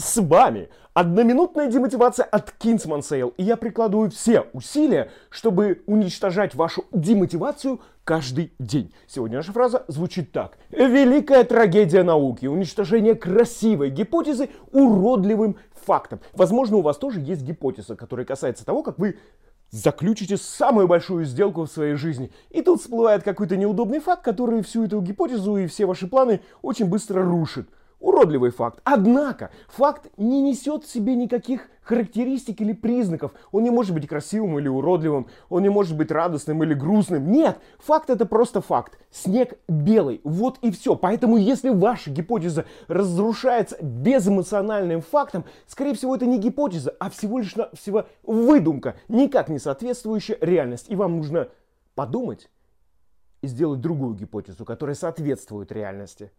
С вами одноминутная демотивация от Kingsman Sale. И я прикладываю все усилия, чтобы уничтожать вашу демотивацию каждый день. Сегодня наша фраза звучит так. Великая трагедия науки. Уничтожение красивой гипотезы уродливым фактом. Возможно, у вас тоже есть гипотеза, которая касается того, как вы заключите самую большую сделку в своей жизни. И тут всплывает какой-то неудобный факт, который всю эту гипотезу и все ваши планы очень быстро рушит. Уродливый факт. Однако, факт не несет в себе никаких характеристик или признаков. Он не может быть красивым или уродливым, он не может быть радостным или грустным. Нет, факт это просто факт. Снег белый, вот и все. Поэтому, если ваша гипотеза разрушается безэмоциональным фактом, скорее всего, это не гипотеза, а всего лишь всего выдумка, никак не соответствующая реальности. И вам нужно подумать и сделать другую гипотезу, которая соответствует реальности.